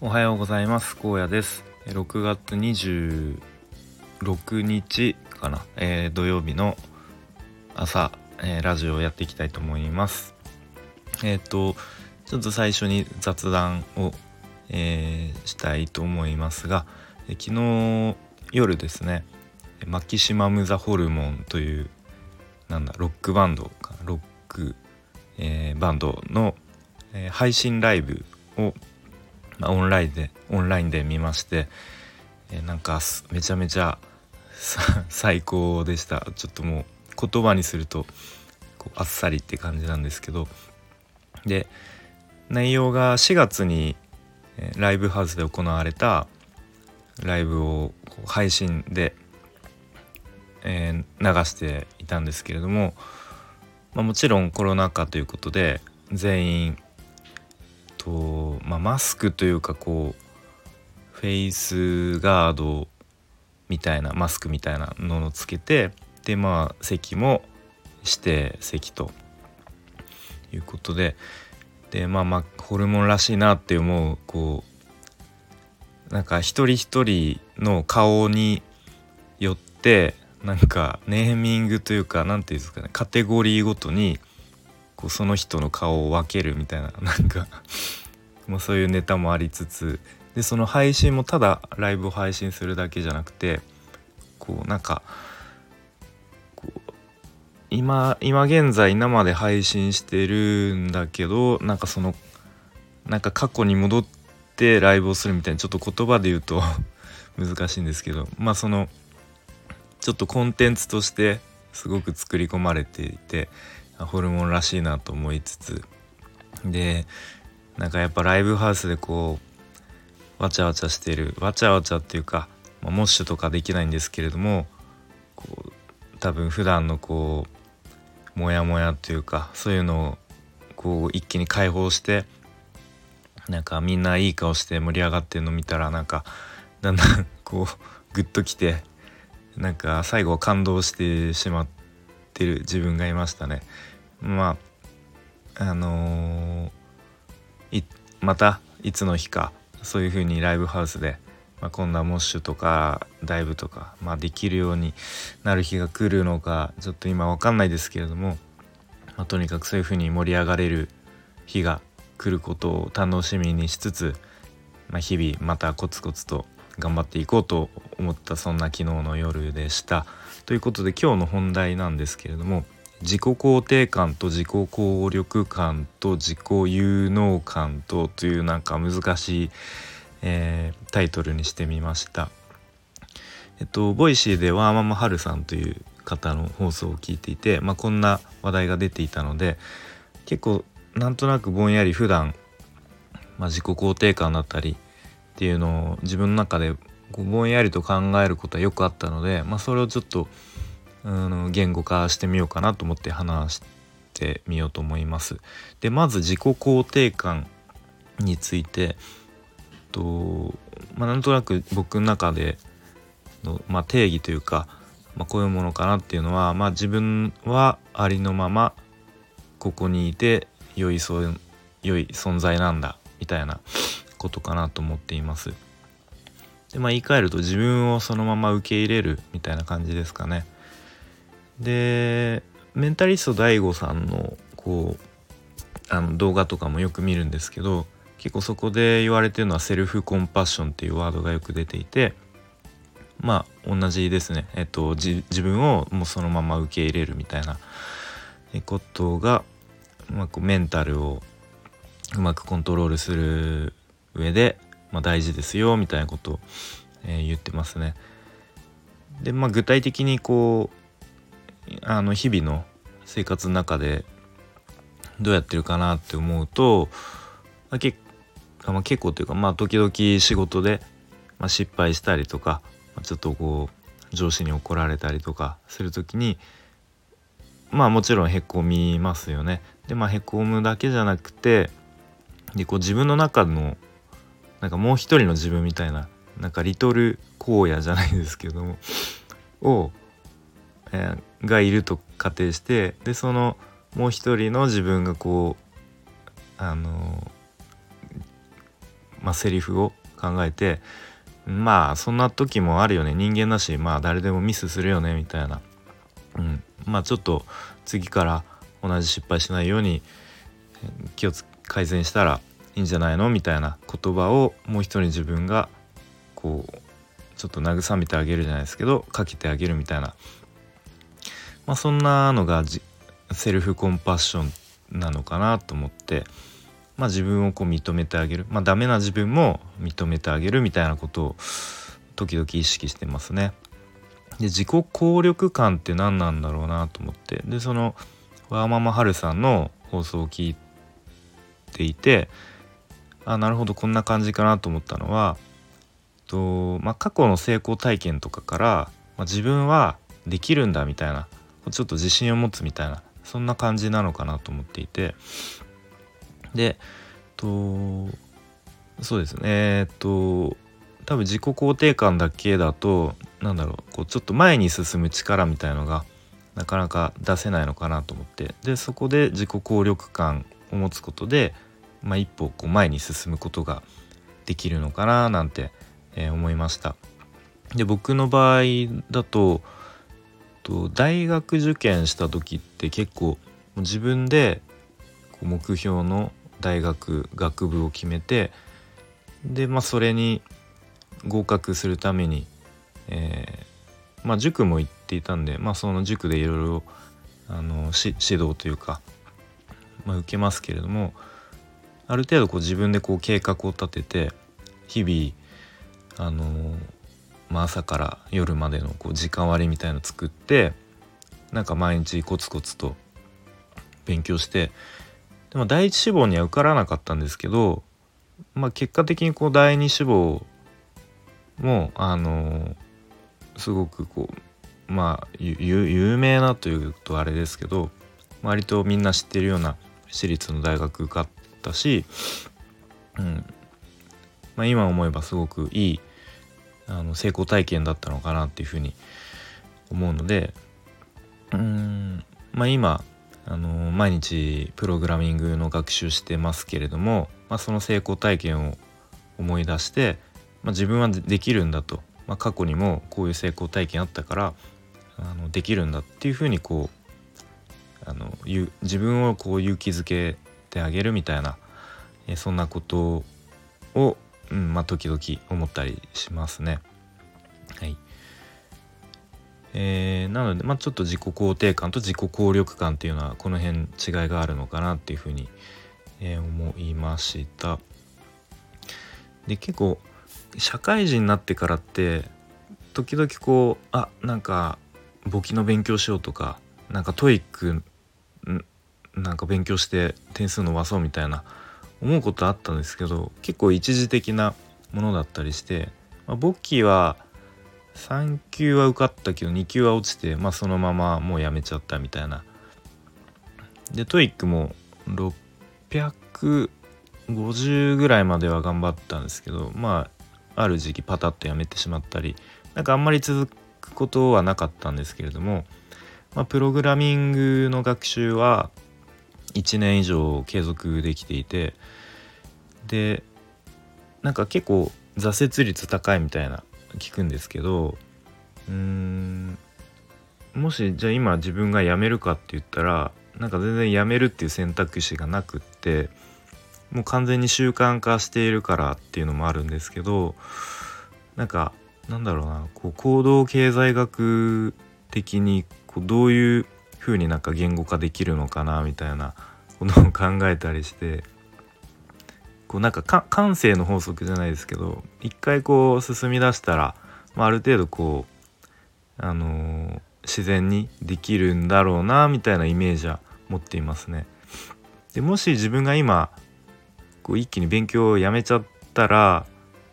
おはようございます。高野です。6月26日かな、えー、土曜日の朝、えー、ラジオをやっていきたいと思います。えっ、ー、とちょっと最初に雑談を、えしたいと思いますが、え昨日夜ですねマキシマム・ザ・ホルモンというなんだロックバンドかロック、えバンドの、え配信ライブを、オンラインでオンラインで見まして、え、なんかめちゃめちゃ最高でした。ちょっともう言葉にするとこうあっさりって感じなんですけど。で内容が4月に、ライブハウスで行われたライブを配信で、えー、流していたんですけれども、まあ、もちろんコロナ禍ということで全員と、まあ、マスクというかこうフェイスガードみたいなマスクみたいなのをつけてでまあ席も指定席ということででまあまあホルモンらしいなって思うこうなんか一人一人の顔によってなんかネーミングというか何て言うんですかねカテゴリーごとにこうその人の顔を分けるみたいな なんかまあ、そういうネタもありつつでその配信もただライブを配信するだけじゃなくてこうなんかこう今今現在生で配信してるんだけどなんかそのなんか過去に戻ってライブをするみたいなちょっと言葉で言うと 難しいんですけどまあそのちょっとコンテンツとしてすごく作り込まれていてホルモンらしいなと思いつつでなんかやっぱライブハウスでこうわちゃわちゃしてるわちゃわちゃっていうか、まあ、モッシュとかできないんですけれどもこう多分普段のこうモヤモヤっていうかそういうのをこう一気に解放してなんかみんないい顔して盛り上がってるの見たらなんかだんだんこうグッときてなんか最後感動してしまってる自分がいましたね。まああのー、またいつの日かそういう風にライブハウスで、まあ、こんなモッシュとかダイブとか、まあ、できるようになる日が来るのかちょっと今分かんないですけれども、まあ、とにかくそういう風に盛り上がれる日が来ることを楽しみにしつつ、まあ、日々またコツコツと頑張っていこうと思ったそんな昨日の夜でした。ということで今日の本題なんですけれども自己肯定感と自己効力感と自己有能感とというなんか難しい、えー、タイトルにしてみました。えっと Voicy ではママハルさんという方の放送を聞いていて、まあ、こんな話題が出ていたので結構なんとなくぼんやり普段、まあ、自己肯定感だったりっていうのを自分の中でぼんやりと考えることはよくあったので、まあ、それをちょっとうん言語化してみようかなと思って話してみようと思います。でまず自己肯定感についてと、まあ、なんとなく僕の中での、まあ、定義というか、まあ、こういうものかなっていうのは、まあ、自分はありのままここにいて良いそ良い存在なんだみたいなことかなと思っています。でまあ言い換えると自分をそのまま受け入れるみたいな感じですかね。でメンタリスト DAIGO さんのこうあの動画とかもよく見るんですけど結構そこで言われてるのはセルフコンパッションっていうワードがよく出ていてまあ同じですね、えっと、自分をもうそのまま受け入れるみたいなことが、まあ、こうメンタルをうまくコントロールする上で、まあ、大事ですよみたいなことを、えー、言ってますね。でまあ具体的にこうあの日々の生活の中でどうやってるかなって思うと、まあ、けまあ、結構というかまあ時々仕事で、まあ、失敗したりとか、まあ、ちょっとこう上司に怒られたりとかする時にまあもちろんへこみますよね。でまあへこむだけじゃなくてでこう自分の中のなんかもう一人の自分みたいななんかリトル荒野じゃないですけどもを、えー、がいると仮定してでそのもう一人の自分がこうあのまあ、セリフを考えてまあそんな時もあるよね。人間だしまあ誰でもミスするよねみたいな、うん、まあちょっと次から同じ失敗しないように気を改善したらいいんじゃないの？みたいな言葉をもう一人自分がこうちょっと慰めてあげるじゃないですけどかけてあげるみたいな、まあ、そんなのがセルフコンパッションなのかなと思って、まあ、自分をこう認めてあげる、まあ、ダメな自分も認めてあげるみたいなことを時々意識してますね。で自己効力感って何なんだろうなと思ってでそのワーママハルさんの放送を聞いていてあなるほどこんな感じかなと思ったのはと、まあ、過去の成功体験とかから、まあ、自分はできるんだみたいなちょっと自信を持つみたいなそんな感じなのかなと思っていて。でとそうですね。えっと多分自己肯定感だけだとなんだろうこうちょっと前に進む力みたいのがなかなか出せないのかなと思って。でそこで自己効力感を持つことで、まあ、一歩こう前に進むことができるのかななんて、えー、思いました。で僕の場合だとと大学受験した時って結構自分で目標の大学学部を決めてで、まあ、それに合格するために、えー、まあ、塾も行っていたんで、まあ、その塾でいろいろあの指導というか、まあ、受けますけれどもある程度こう自分でこう計画を立てて日々あのまあ、朝から夜までのこう時間割みたいの作ってなんか毎日コツコツと勉強してでも第一志望には受からなかったんですけど、まあ、結果的にこう第二志望もあのすごくこうまあ有名なというとあれですけど割とみんな知ってるような私立の大学受かったし、うん。まあ、今思えばすごくいいあの成功体験だったのかなっていうふうに思うのでうんまあ今あの毎日プログラミングの学習してますけれども、まあ、その成功体験を思い出して、まあ、自分はできるんだと、まあ、過去にもこういう成功体験あったからあのできるんだっていうふうにこうあの自分をこう勇気づけてあげるみたいな、えそんなことをうんまあ、時々思ったりしますね。はい。えー、なので、まあ、ちょっと自己肯定感と自己効力感っていうのはこの辺違いがあるのかなっていうふうに、えー、思いました。で結構社会人になってからって時々こうあなんか簿記の勉強しようとかなんか TOEIC なんか勉強して点数伸ばそうみたいな思うことあったんですけど結構一時的なものだったりして、まあ、簿記は3級は受かったけど2級は落ちて、まあ、そのままもうやめちゃったみたいな。で TOEIC も650ぐらいまでは頑張ったんですけどまあある時期パタッとやめてしまったりなんかあんまり続くことはなかったんですけれども、まあ、プログラミングの学習は1年以上継続できていてでなんか結構挫折率高いみたいな聞くんですけどうーんもしじゃあ今自分が辞めるかって言ったらなんか全然辞めるっていう選択肢がなくってもう完全に習慣化しているからっていうのもあるんですけどなんかなんだろうなこう行動経済学的にこうどういう風になんか言語化できるのかなみたいなことを考えたりしてこうなんか感性の法則じゃないですけど一回こう進み出したら、まあ、ある程度こうあのー、自然にできるんだろうなみたいなイメージは持っていますね。でもし自分が今こう一気に勉強をやめちゃったら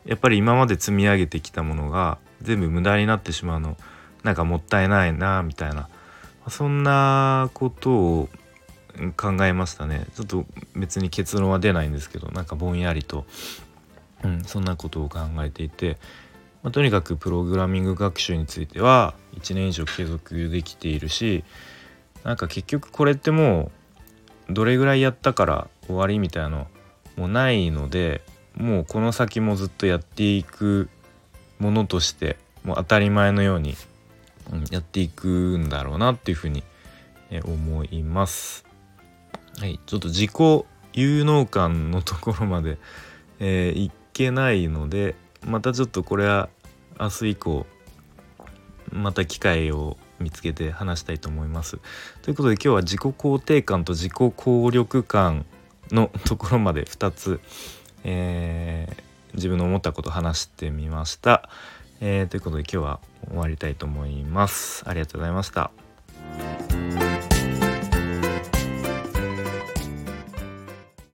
やっぱり今まで積み上げてきたものが全部無駄になってしまうのなんかもったいないなみたいなそんなことを考えましたね。ちょっと別に結論は出ないんですけどなんかぼんやりと、うん、そんなことを考えていて、まあ、とにかくプログラミング学習については1年以上継続できているしなんか結局これってもうどれぐらいやったから終わりみたいなのもないのでもうこの先もずっとやっていくものとしてもう当たり前のように、うん、やっていくんだろうなっていうふうに、え思います。はい、ちょっと自己有能感のところまで、えー、いけないのでまたちょっとこれは明日以降また機会を見つけて話したいと思います。ということで今日は自己肯定感と自己効力感のところまで2つ、えー、自分の思ったことを話してみました。えー、ということで今日は終わりたいと思います。ありがとうございました。